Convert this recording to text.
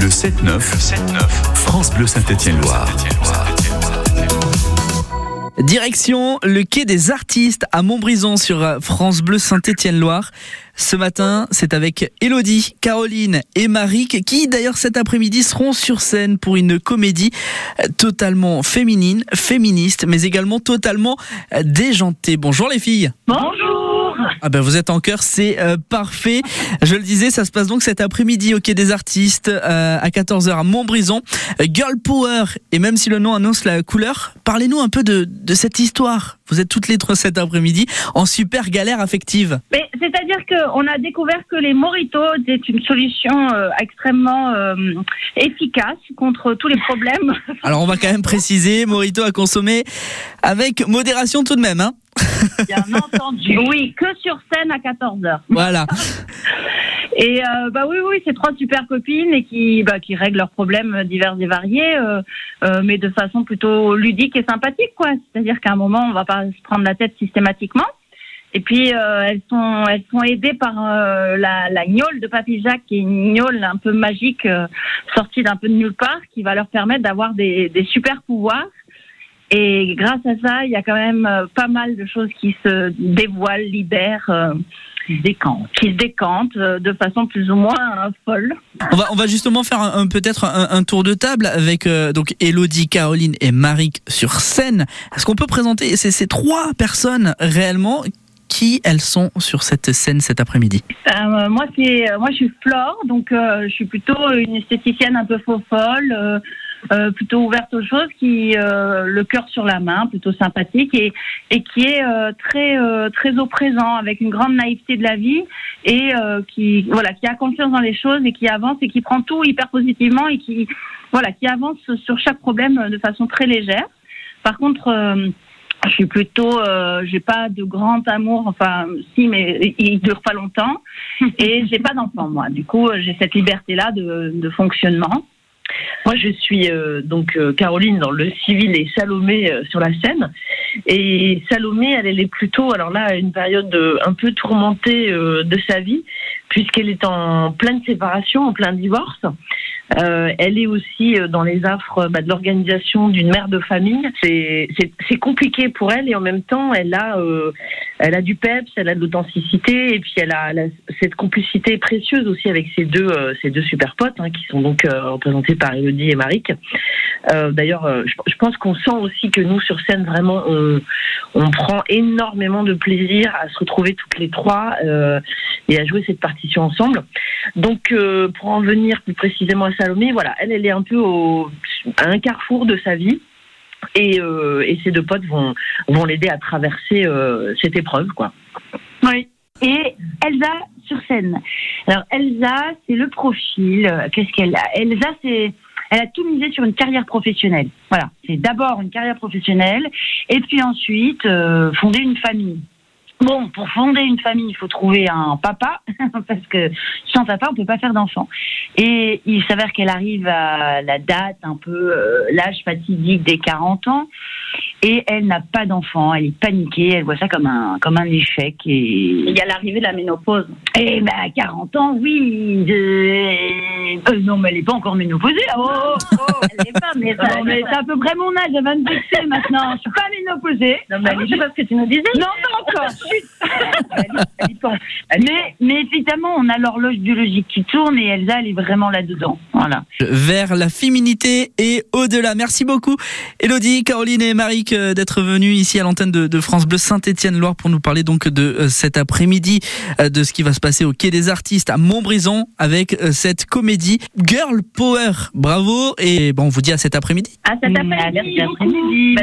Le 7-9, France Bleu Saint-Étienne-Loire. Direction le quai des artistes à Montbrison sur euh, France Bleu Saint-Étienne-Loire. Ce matin, c'est avec Elodie, Caroline et Maric qui d'ailleurs cet après-midi seront sur scène pour une comédie euh, totalement féminine, féministe, mais également totalement euh, déjantée. Bonjour les filles. Bonjour. Ah ben vous êtes en cœur, c'est euh, parfait. Je le disais, ça se passe donc cet après-midi au Quai des Artistes euh, à 14h à Montbrison. Girl Power, et même si le nom annonce la couleur, parlez-nous un peu de, de cette histoire. Vous êtes toutes les trois cet après-midi en super galère affective. Mais c'est-à-dire qu'on a découvert que les moritos étaient une solution euh, extrêmement euh, efficace contre tous les problèmes. Alors on va quand même préciser, Morito à consommer avec modération tout de même. Hein Bien entendu. Oui, que sur scène à 14h. voilà. Et euh, bah oui, oui, c'est trois super copines et qui, bah, qui règlent leurs problèmes divers et variés, euh, euh, mais de façon plutôt ludique et sympathique, quoi. C'est-à-dire qu'à un moment, on va pas se prendre la tête systématiquement. Et puis euh, elles sont elles sont aidées par euh, la, la gnôle de Papy Jacques, qui est une gnôle un peu magique euh, sortie d'un peu de nulle part, qui va leur permettre d'avoir des, des super pouvoirs. Et grâce à ça, il y a quand même euh, pas mal de choses qui se dévoilent, libèrent, euh, qui se décantent, qui se décantent euh, de façon plus ou moins euh, folle. On va, on va justement faire un, un- peut-être un, un tour de table avec euh, donc Elodie, Caroline et Maric sur scène. Est-ce qu'on peut présenter ces, ces trois personnes réellement? Qui elles sont sur cette scène cet après-midi? Euh, moi, c'est moi, je suis Flore, donc euh, je suis plutôt une esthéticienne un peu faux folle, euh, euh, plutôt ouverte aux choses, qui euh, le cœur sur la main, plutôt sympathique et et qui est euh, très euh, très au présent, avec une grande naïveté de la vie et euh, qui voilà, qui a confiance dans les choses et qui avance et qui prend tout hyper positivement et qui voilà, qui avance sur chaque problème de façon très légère. Par contre. je suis plutôt, euh, j'ai pas de grand amour, enfin si, mais il dure pas longtemps. Et j'ai pas d'enfant moi. Du coup, j'ai cette liberté-là de, de fonctionnement. Moi, je suis euh, donc euh, Caroline dans le civil et Salomé euh, sur la scène. Et Salomé, elle, elle est plutôt, alors là, à une période un peu tourmentée de sa vie, puisqu'elle est en pleine séparation, en plein divorce. Euh, elle est aussi euh, dans les affres bah, de l'organisation d'une mère de famille. C'est compliqué pour elle et en même temps, elle a, euh, elle a du peps, elle a de l'authenticité et puis elle a, cette complicité précieuse aussi avec ses deux, euh, ses deux super potes hein, qui sont donc euh, représentés par Elodie et Maric. Euh, D'ailleurs, euh, je, pense qu'on sent aussi que nous sur scène vraiment on, on prend énormément de plaisir à se retrouver toutes les trois euh, et à jouer cette partition ensemble. Donc, euh, pour en venir plus précisément à Salomé, voilà, elle, est un peu à un carrefour de sa vie. Et, euh, ses deux potes vont, vont l'aider à traverser euh, cette épreuve, quoi. Oui. Et Elsa sur scène. Alors Elsa, c'est le profil. Qu'est-ce qu'elle a? Elsa, c'est elle a tout misé sur une carrière professionnelle. Voilà, c'est d'abord une carrière professionnelle et puis ensuite euh, fonder une famille. Bon, pour fonder une famille, il faut trouver un papa, parce que sans papa, on peut pas faire d'enfant. Et il s'avère qu'elle arrive à la date, un peu euh, l'âge fatidique des 40 ans, et elle n'a pas d'enfant. Elle est paniquée, elle voit ça comme un comme un échec. Et Il y a l'arrivée de la ménopause. eh ben, à 40 ans, oui. je- euh, non, mais elle n'est pas encore ménopausée. Oh, oh, Elle n'est pas, mais ça, non, mais c'est à peu près mon âge, elle va me vexer maintenant. Je suis pas ménopausée. Non, mais je sais pas ce que tu nous disais. Non, pas encore. Mais, mais évidemment, on a l'horloge biologique qui tourne et Elsa, elle est vraiment là-dedans. Voilà. Vers la féminité et au-delà. Merci beaucoup Elodie, Caroline et Maric euh, d'être venus ici à l'antenne de, de France Bleu Saint-Étienne-Loire pour nous parler donc de euh, cet après-midi, euh, de ce qui va se passer au Quai des Artistes à Montbrison avec euh, cette comédie Girl Power. Bravo et bon, on vous dit à cet après-midi. À cet Merci. après-midi.